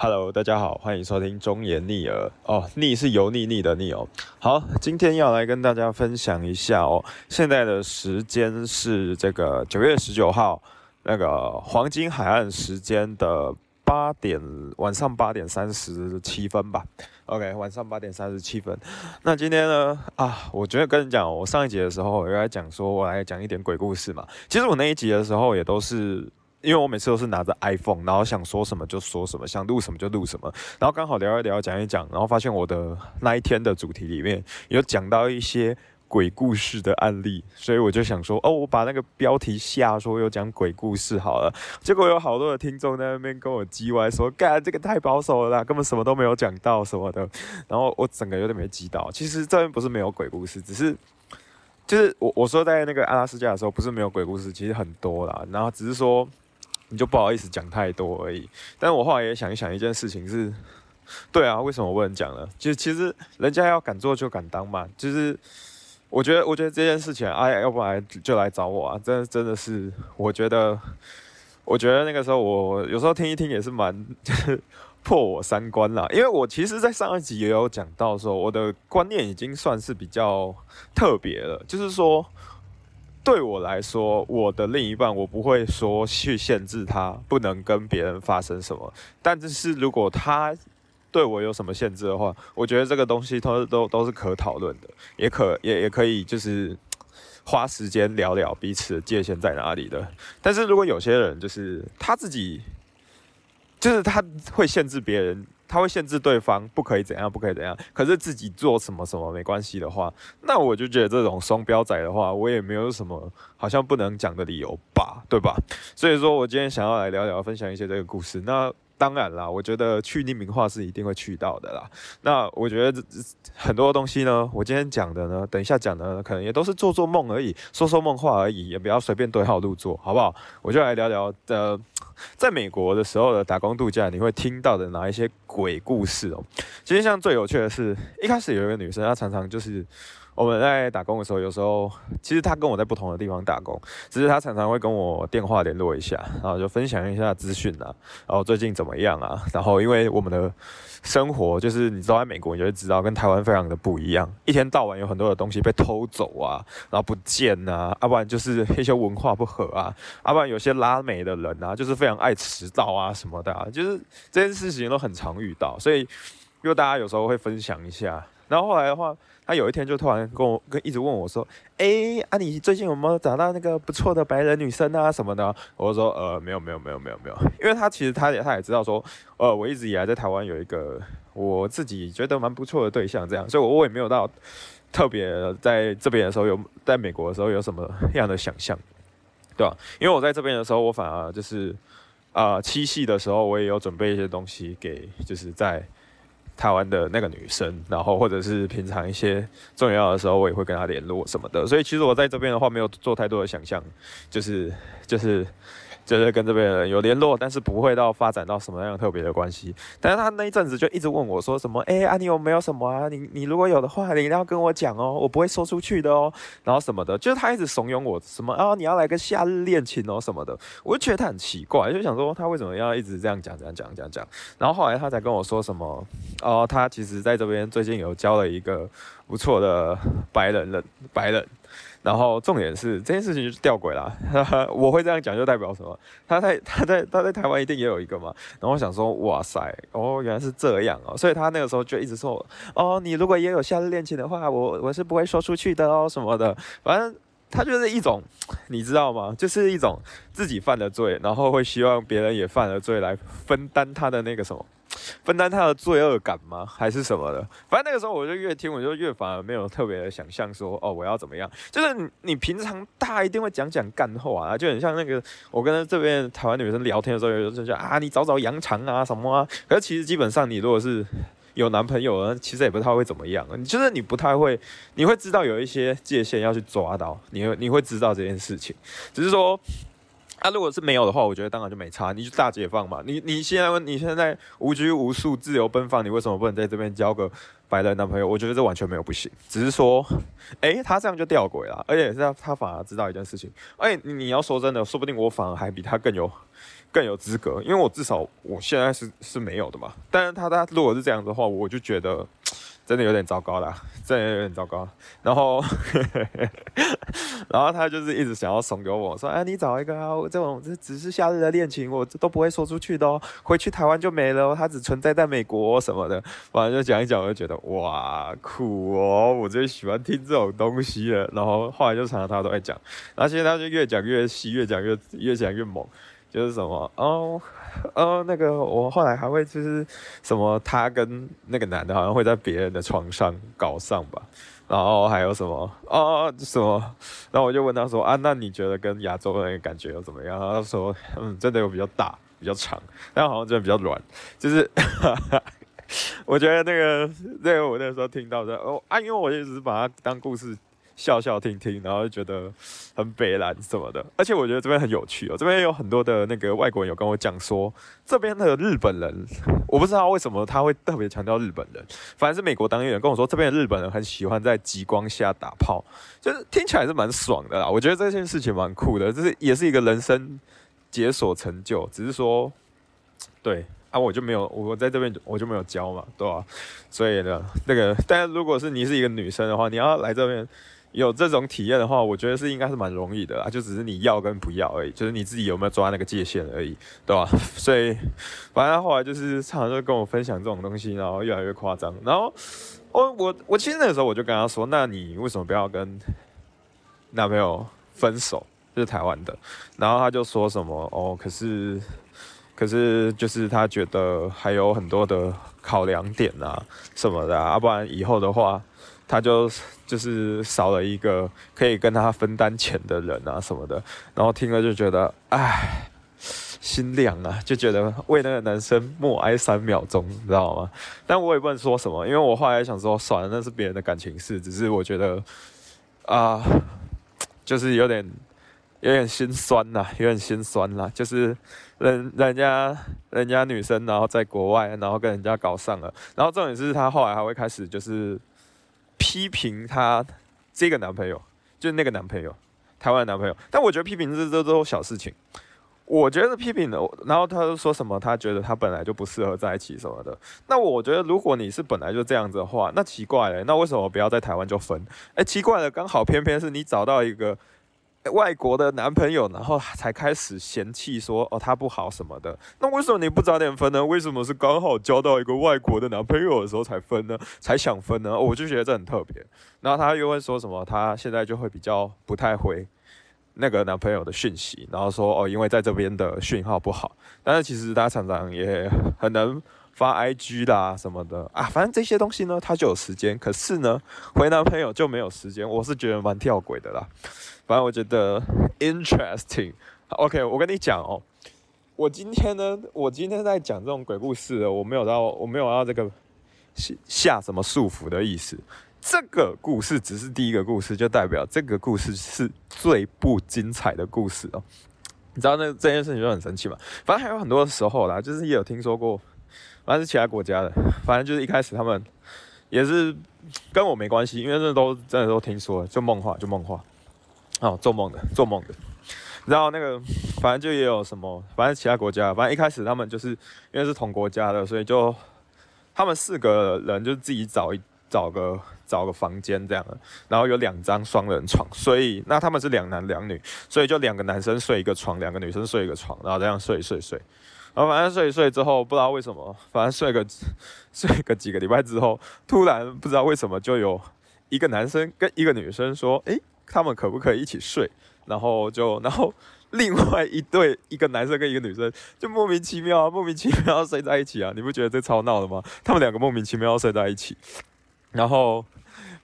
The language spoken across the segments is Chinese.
Hello，大家好，欢迎收听中言逆耳哦，逆是油腻腻的腻哦。好，今天要来跟大家分享一下哦，现在的时间是这个九月十九号那个黄金海岸时间的八点晚上八点三十七分吧。OK，晚上八点三十七分。那今天呢啊，我觉得跟你讲，我上一集的时候我来讲说，我来讲一点鬼故事嘛。其实我那一集的时候也都是。因为我每次都是拿着 iPhone，然后想说什么就说什么，想录什么就录什么，然后刚好聊一聊，讲一讲，然后发现我的那一天的主题里面有讲到一些鬼故事的案例，所以我就想说，哦，我把那个标题下说有讲鬼故事好了。结果有好多的听众在那边跟我叽歪说，干这个太保守了啦，根本什么都没有讲到什么的。然后我整个有点没记到，其实这边不是没有鬼故事，只是就是我我说在那个阿拉斯加的时候，不是没有鬼故事，其实很多啦。然后只是说。你就不好意思讲太多而已，但我后来也想一想一件事情是，对啊，为什么我不能讲呢？就其实人家要敢做就敢当嘛，就是我觉得我觉得这件事情，哎，要不然就来找我啊，真真的是，我觉得我觉得那个时候我有时候听一听也是蛮 破我三观啦，因为我其实在上一集也有讲到说，我的观念已经算是比较特别了，就是说。对我来说，我的另一半，我不会说去限制他不能跟别人发生什么。但这是如果他对我有什么限制的话，我觉得这个东西都都都是可讨论的，也可也也可以就是花时间聊聊彼此的界限在哪里的。但是如果有些人就是他自己，就是他会限制别人。他会限制对方不可以怎样，不可以怎样，可是自己做什么什么没关系的话，那我就觉得这种双标仔的话，我也没有什么好像不能讲的理由吧，对吧？所以说我今天想要来聊聊，分享一些这个故事。那当然啦，我觉得去匿名化是一定会去到的啦。那我觉得很多东西呢，我今天讲的呢，等一下讲的可能也都是做做梦而已，说说梦话而已，也不要随便对号入座，好不好？我就来聊聊的，在美国的时候的打工度假，你会听到的哪一些鬼故事哦？其实像最有趣的是，一开始有一个女生，她常常就是。我们在打工的时候，有时候其实他跟我在不同的地方打工，只是他常常会跟我电话联络一下，然后就分享一下资讯啊，然后最近怎么样啊？然后因为我们的生活就是你知道在美国，你就会知道跟台湾非常的不一样，一天到晚有很多的东西被偷走啊，然后不见呐，要不然就是一些文化不合啊，要不然有些拉美的人啊，就是非常爱迟到啊什么的，啊，就是这件事情都很常遇到，所以因为大家有时候会分享一下，然后后来的话。他有一天就突然跟我跟一直问我说：“哎，啊，你最近有没有找到那个不错的白人女生啊什么的？”我说：“呃，没有，没有，没有，没有，没有。”因为他其实他也他也知道说，呃，我一直以来在台湾有一个我自己觉得蛮不错的对象，这样，所以我我也没有到特别在这边的时候有在美国的时候有什么样的想象，对吧？因为我在这边的时候，我反而就是啊七夕的时候，我也有准备一些东西给就是在。台湾的那个女生，然后或者是平常一些重要的时候，我也会跟她联络什么的。所以其实我在这边的话，没有做太多的想象，就是就是。就是跟这边人有联络，但是不会到发展到什么样特别的关系。但是他那一阵子就一直问我说什么，哎啊，你有没有什么啊？你你如果有的话，你一定要跟我讲哦，我不会说出去的哦。然后什么的，就是他一直怂恿我什么啊，你要来个夏日恋情哦什么的。我就觉得他很奇怪，就想说他为什么要一直这样讲、这样讲、讲。然后后来他才跟我说什么，哦，他其实在这边最近有交了一个不错的白人人，白人。然后重点是这件事情就是吊诡啦，我会这样讲就代表什么？他在 他在他在台湾一定也有一个嘛。然后我想说，哇塞，哦原来是这样哦，所以他那个时候就一直说，哦你如果也有夏日恋情的话，我我是不会说出去的哦什么的。反正他就是一种，你知道吗？就是一种自己犯的罪，然后会希望别人也犯了罪来分担他的那个什么。分担他的罪恶感吗？还是什么的？反正那个时候我就越听，我就越反而没有特别的想象说，哦，我要怎么样？就是你平常大一定会讲讲干话啊，就很像那个我跟这边台湾女生聊天的时候，有时候就讲啊，你早早扬长啊什么啊。可是其实基本上你如果是有男朋友，其实也不太会怎么样。你就是你不太会，你会知道有一些界限要去抓到，你会你会知道这件事情，只是说。啊，如果是没有的话，我觉得当然就没差，你就大解放嘛。你你现在问你现在无拘无束、自由奔放，你为什么不能在这边交个白人男朋友？我觉得这完全没有不行，只是说，哎，他这样就吊诡了，而且是他他反而知道一件事情，哎，你要说真的，说不定我反而还比他更有更有资格，因为我至少我现在是是没有的嘛。但是他他如果是这样的话，我就觉得。真的有点糟糕啦，真的有点糟糕。然后，然后他就是一直想要怂恿我说：“哎，你找一个啊，这种只是夏日的恋情，我这都不会说出去的哦。回去台湾就没了，它只存在在美国什么的。反正就讲一讲，我就觉得哇酷哦，我最喜欢听这种东西了。然后后来就常常他都在讲，然后现在他就越讲越细，越讲越越讲越猛。”就是什么哦，哦，那个我后来还会就是什么，他跟那个男的好像会在别人的床上搞上吧，然后还有什么哦什么，然后我就问他说啊，那你觉得跟亚洲人感觉又怎么样？他说嗯，真的有比较大，比较长，但好像真的比较软，就是 我觉得那个那个我那时候听到的哦啊，因为我一直把它当故事。笑笑听听，然后就觉得很北蓝什么的，而且我觉得这边很有趣哦。这边有很多的那个外国人有跟我讲说，这边的日本人，我不知道为什么他会特别强调日本人。反正是美国当地人跟我说，这边的日本人很喜欢在极光下打炮，就是听起来是蛮爽的啦。我觉得这件事情蛮酷的，就是也是一个人生解锁成就。只是说，对啊，我就没有我在这边我就没有教嘛，对吧？所以呢，那个，但是如果是你是一个女生的话，你要来这边。有这种体验的话，我觉得是应该是蛮容易的啊，就只是你要跟不要而已，就是你自己有没有抓那个界限而已，对吧？所以反正后来就是常常就跟我分享这种东西，然后越来越夸张。然后我我我其实那时候我就跟他说：“那你为什么不要跟男朋友分手？就是台湾的。”然后他就说什么：“哦，可是可是就是他觉得还有很多的考量点啊什么的，要不然以后的话。”他就就是少了一个可以跟他分担钱的人啊什么的，然后听了就觉得唉，心凉啊，就觉得为那个男生默哀三秒钟，你知道吗？但我也不能说什么，因为我后来想说，算了，那是别人的感情事，只是我觉得啊，就是有点有点心酸呐，有点心酸啦，就是人人家人家女生然后在国外，然后跟人家搞上了，然后重点是他后来还会开始就是。批评她这个男朋友，就是那个男朋友，台湾的男朋友。但我觉得批评这这都小事情。我觉得批评的，然后他说什么，他觉得他本来就不适合在一起什么的。那我觉得，如果你是本来就这样子的话，那奇怪了，那为什么不要在台湾就分？哎，奇怪了，刚好偏偏是你找到一个。外国的男朋友，然后才开始嫌弃说哦他不好什么的。那为什么你不早点分呢？为什么是刚好交到一个外国的男朋友的时候才分呢？才想分呢？我就觉得这很特别。然后他又会说什么？他现在就会比较不太回那个男朋友的讯息，然后说哦因为在这边的讯号不好。但是其实他常常也很能发 IG 啦什么的啊，反正这些东西呢他就有时间，可是呢回男朋友就没有时间。我是觉得蛮跳轨的啦。反正我觉得 interesting。OK，我跟你讲哦，我今天呢，我今天在讲这种鬼故事，我没有到，我没有要这个下什么束缚的意思。这个故事只是第一个故事，就代表这个故事是最不精彩的故事哦。你知道那这件事情就很神奇嘛？反正还有很多时候啦，就是也有听说过，反正是其他国家的，反正就是一开始他们也是跟我没关系，因为这都真的都听说，就梦话，就梦话。哦，做梦的，做梦的。然后那个，反正就也有什么，反正其他国家，反正一开始他们就是因为是同国家的，所以就他们四个人就自己找一找个找个房间这样的，然后有两张双人床，所以那他们是两男两女，所以就两个男生睡一个床，两个女生睡一个床，然后这样睡睡睡。然后反正睡一睡之后，不知道为什么，反正睡个睡个几个礼拜之后，突然不知道为什么就有一个男生跟一个女生说，诶。他们可不可以一起睡？然后就，然后另外一对，一个男生跟一个女生，就莫名其妙啊，莫名其妙要睡在一起啊！你不觉得这超闹的吗？他们两个莫名其妙要睡在一起，然后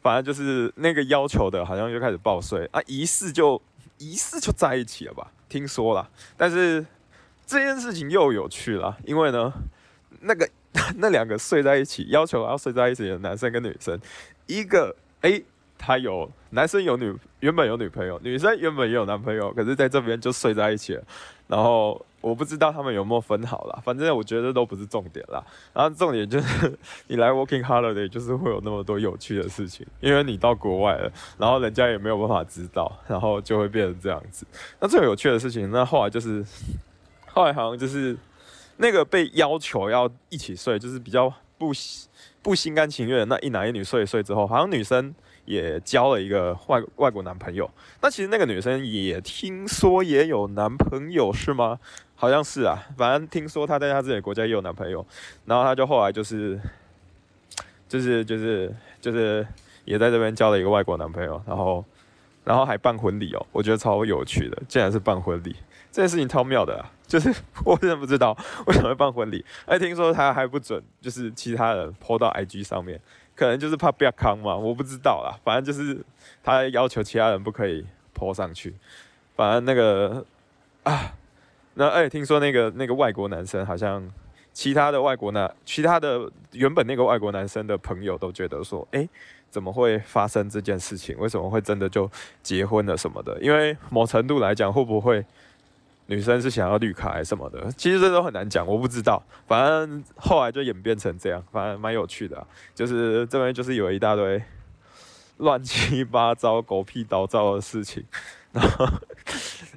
反正就是那个要求的，好像就开始抱睡啊，疑似就疑似就在一起了吧？听说了，但是这件事情又有趣了，因为呢，那个 那两个睡在一起，要求要睡在一起的男生跟女生，一个哎。他有男生有女原本有女朋友，女生原本也有男朋友，可是在这边就睡在一起了。然后我不知道他们有没有分好了，反正我觉得都不是重点啦。然后重点就是你来 Working Holiday 就是会有那么多有趣的事情，因为你到国外了，然后人家也没有办法知道，然后就会变成这样子。那最有趣的事情，那后来就是后来好像就是那个被要求要一起睡，就是比较不不心甘情愿的那一男一女睡一睡之后，好像女生也交了一个外外国男朋友。那其实那个女生也听说也有男朋友是吗？好像是啊，反正听说她在她自己的国家也有男朋友，然后她就后来就是就是就是就是也在这边交了一个外国男朋友，然后然后还办婚礼哦，我觉得超有趣的，竟然是办婚礼。这件事情超妙的啊，就是 我真的不知道为什么会办婚礼。哎，听说他还不准，就是其他人 po 到 IG 上面，可能就是怕不要康嘛，我不知道啦。反正就是他要求其他人不可以 po 上去。反正那个啊，那哎，听说那个那个外国男生好像其他的外国男，其他的原本那个外国男生的朋友都觉得说，哎，怎么会发生这件事情？为什么会真的就结婚了什么的？因为某程度来讲，会不会？女生是想要绿卡还是什么的？其实这都很难讲，我不知道。反正后来就演变成这样，反正蛮有趣的。就是这边就是有一大堆乱七八糟、狗屁倒灶的事情，然后，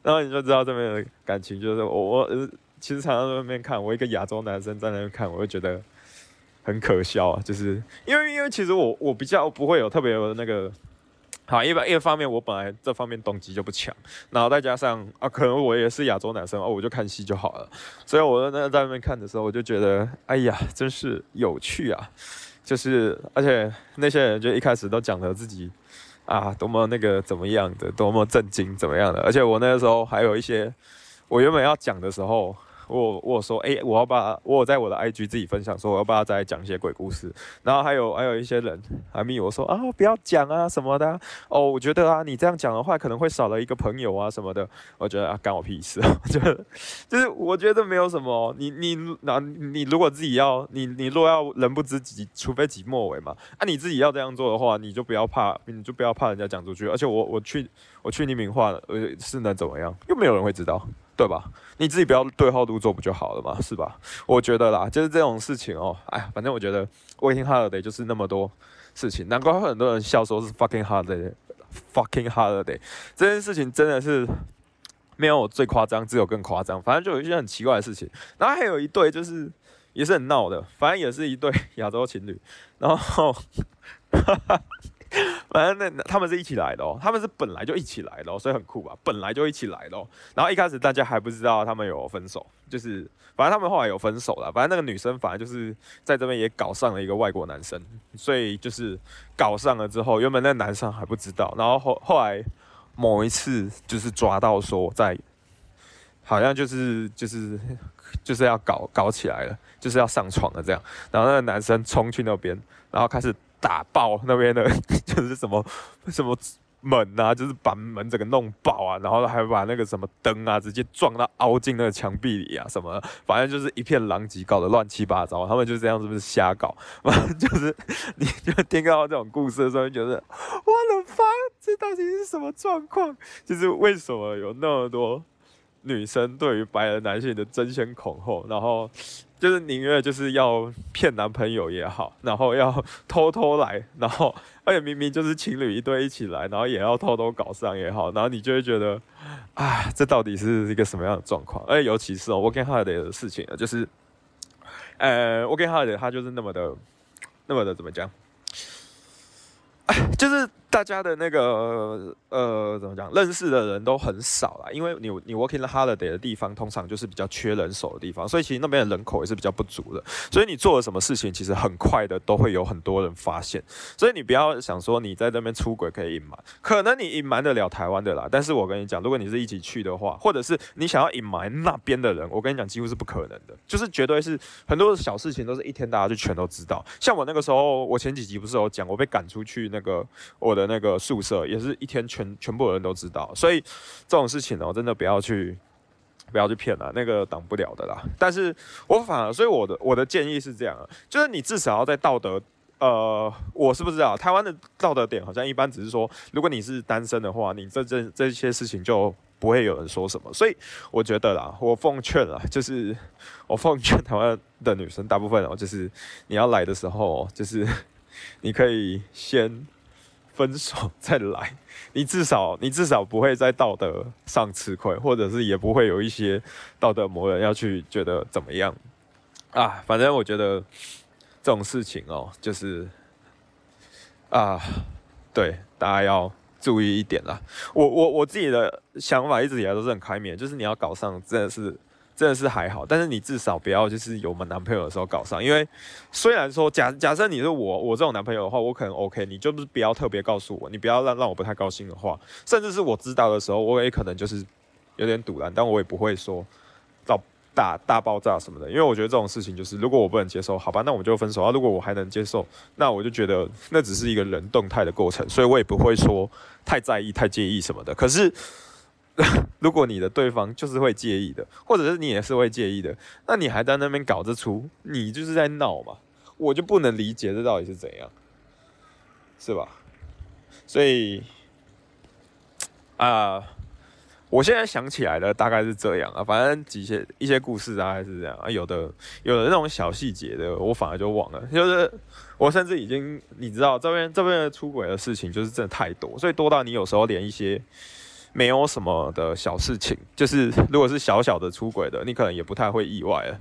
然后你就知道这边的感情就是我我其实常常在那边看，我一个亚洲男生在那边看，我会觉得很可笑啊。就是因为因为其实我我比较不会有特别有那个。好，一般一方面我本来这方面动机就不强，然后再加上啊，可能我也是亚洲男生哦，我就看戏就好了，所以我在在那边看的时候，我就觉得，哎呀，真是有趣啊，就是而且那些人就一开始都讲了自己啊多么那个怎么样的，多么震惊怎么样的，而且我那个时候还有一些我原本要讲的时候。我我说，哎，我要把我在我的 IG 自己分享，说我要把它再讲一些鬼故事。然后还有还有一些人还密我说啊，不要讲啊什么的。哦，我觉得啊，你这样讲的话，可能会少了一个朋友啊什么的。我觉得啊，干我屁事。就就是我觉得没有什么。你你那你如果自己要你你若要人不知己，除非己莫为嘛。啊，你自己要这样做的话，你就不要怕，你就不要怕人家讲出去。而且我我去我去匿名化了，呃，是能怎么样？又没有人会知道。对吧？你自己不要对号入座不就好了嘛，是吧？我觉得啦，就是这种事情哦，哎呀，反正我觉得 working holiday 就是那么多事情，难怪很多人笑说是 fucking holiday，fucking holiday 这件事情真的是没有最夸张，只有更夸张。反正就有一些很奇怪的事情，然后还有一对就是也是很闹的，反正也是一对亚洲情侣，然后。反正那他们是一起来的哦，他们是本来就一起来的哦，所以很酷吧？本来就一起来的哦。然后一开始大家还不知道他们有分手，就是反正他们后来有分手了。反正那个女生反正就是在这边也搞上了一个外国男生，所以就是搞上了之后，原本那男生还不知道。然后后后来某一次就是抓到说在，好像就是就是就是要搞搞起来了，就是要上床了这样。然后那个男生冲去那边，然后开始。打爆那边的，就是什么什么门啊，就是把门整个弄爆啊，然后还把那个什么灯啊，直接撞到凹进那个墙壁里啊，什么，反正就是一片狼藉，搞得乱七八糟。他们就这样子不是瞎搞，反正就是你就听到这种故事的时候，就觉得我的妈，这到底是什么状况？就是为什么有那么多女生对于白人男性的争先恐后，然后。就是宁愿就是要骗男朋友也好，然后要偷偷来，然后而且明明就是情侣一对一起来，然后也要偷偷搞上也好，然后你就会觉得，啊，这到底是一个什么样的状况？而尤其是哦我跟他的事情，就是，呃，working hard 他就是那么的，那么的怎么讲？哎 就是。大家的那个呃，怎么讲？认识的人都很少啦，因为你你 working holiday 的地方通常就是比较缺人手的地方，所以其实那边的人口也是比较不足的。所以你做了什么事情，其实很快的都会有很多人发现。所以你不要想说你在那边出轨可以隐瞒，可能你隐瞒得了台湾的啦。但是我跟你讲，如果你是一起去的话，或者是你想要隐瞒那边的人，我跟你讲，几乎是不可能的，就是绝对是很多小事情都是一天大家就全都知道。像我那个时候，我前几集不是有讲，我被赶出去那个我的。那个宿舍也是一天全全部人都知道，所以这种事情哦，真的不要去不要去骗了，那个挡不了的啦。但是我反而，所以我的我的建议是这样，就是你至少要在道德，呃，我是不是啊？台湾的道德点好像一般只是说，如果你是单身的话，你这这这些事情就不会有人说什么。所以我觉得啦，我奉劝啦，就是我奉劝台湾的女生，大部分哦，就是你要来的时候，就是你可以先。分手再来，你至少你至少不会在道德上吃亏，或者是也不会有一些道德魔人要去觉得怎么样啊。反正我觉得这种事情哦，就是啊，对大家要注意一点啦。我我我自己的想法一直以来都是很开明，就是你要搞上真的是。真的是还好，但是你至少不要就是有我们男朋友的时候搞上，因为虽然说假假设你是我我这种男朋友的话，我可能 OK，你就是不要特别告诉我，你不要让让我不太高兴的话，甚至是我知道的时候，我也可能就是有点堵然，但我也不会说到大大爆炸什么的，因为我觉得这种事情就是如果我不能接受，好吧，那我们就分手啊。如果我还能接受，那我就觉得那只是一个人动态的过程，所以我也不会说太在意、太介意什么的。可是。如果你的对方就是会介意的，或者是你也是会介意的，那你还在那边搞这出，你就是在闹嘛？我就不能理解这到底是怎样，是吧？所以啊，我现在想起来的大概是这样啊，反正几些一些故事大概是这样啊，有的有的那种小细节的，我反而就忘了，就是我甚至已经你知道这边这边的出轨的事情就是真的太多，所以多到你有时候连一些。没有什么的小事情，就是如果是小小的出轨的，你可能也不太会意外了。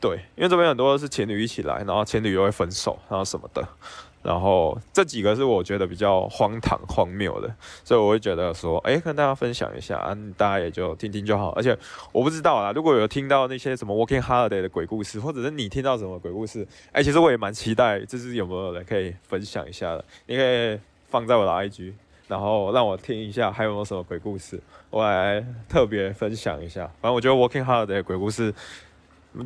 对，因为这边很多是情侣一起来，然后情侣又会分手，然后什么的，然后这几个是我觉得比较荒唐荒谬的，所以我会觉得说，哎，跟大家分享一下，啊，大家也就听听就好。而且我不知道啦，如果有听到那些什么 Working Holiday 的鬼故事，或者是你听到什么鬼故事，哎，其实我也蛮期待，就是有没有人可以分享一下的，你可以放在我的 IG。然后让我听一下还有没有什么鬼故事，我来特别分享一下。反正我觉得 Working Hard 的鬼故事，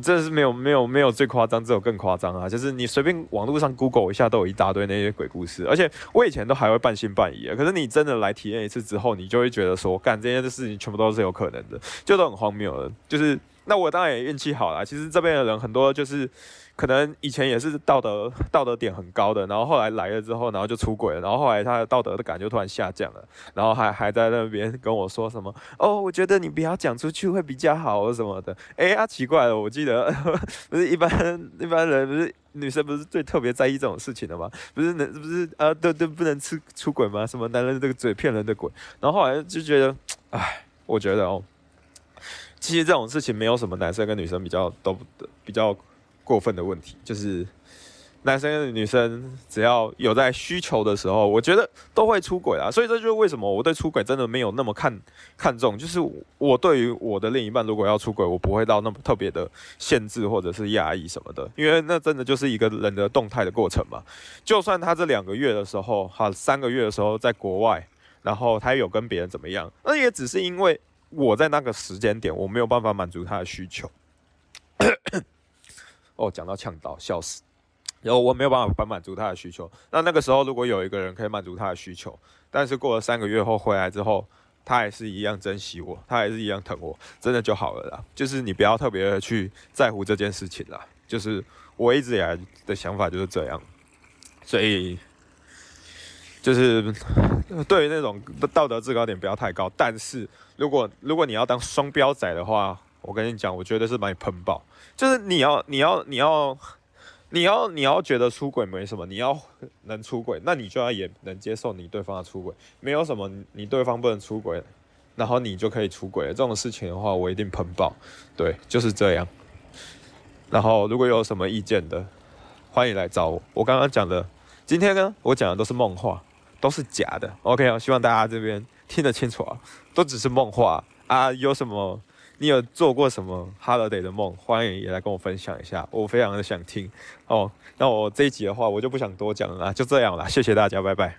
真的是没有没有没有最夸张，只有更夸张啊！就是你随便网络上 Google 一下，都有一大堆那些鬼故事。而且我以前都还会半信半疑，可是你真的来体验一次之后，你就会觉得说，干这些事情全部都是有可能的，就都很荒谬的。就是那我当然也运气好啦，其实这边的人很多就是。可能以前也是道德道德点很高的，然后后来来了之后，然后就出轨了，然后后来他的道德的感就突然下降了，然后还还在那边跟我说什么哦，我觉得你不要讲出去会比较好什么的。哎呀，奇怪了，我记得 不是一般一般人不是女生不是最特别在意这种事情的吗？不是能不是啊都都不能吃出轨吗？什么男人这个嘴骗人的鬼？然后后来就觉得，哎，我觉得哦，其实这种事情没有什么男生跟女生比较都比较。过分的问题就是，男生跟女生只要有在需求的时候，我觉得都会出轨啊。所以这就是为什么我对出轨真的没有那么看看重。就是我对于我的另一半如果要出轨，我不会到那么特别的限制或者是压抑什么的，因为那真的就是一个人的动态的过程嘛。就算他这两个月的时候，哈，三个月的时候在国外，然后他有跟别人怎么样，那也只是因为我在那个时间点我没有办法满足他的需求。哦，讲到呛到，笑死！然后我没有办法满足他的需求。那那个时候，如果有一个人可以满足他的需求，但是过了三个月后回来之后，他还是一样珍惜我，他还是一样疼我，真的就好了啦。就是你不要特别的去在乎这件事情啦。就是我一直以来的想法就是这样。所以，就是对于那种道德制高点不要太高。但是如果如果你要当双标仔的话，我跟你讲，我觉得是把你喷爆。就是你要，你要，你要，你要，你要觉得出轨没什么，你要能出轨，那你就要也能接受你对方的出轨，没有什么你对方不能出轨，然后你就可以出轨这种事情的话，我一定喷爆。对，就是这样。然后如果有什么意见的，欢迎来找我。我刚刚讲的，今天呢，我讲的都是梦话，都是假的。OK 啊，希望大家这边听得清楚啊，都只是梦话啊，有什么？你有做过什么 holiday 的梦？欢迎也来跟我分享一下，我非常的想听哦。那我这一集的话，我就不想多讲了，就这样了，谢谢大家，拜拜。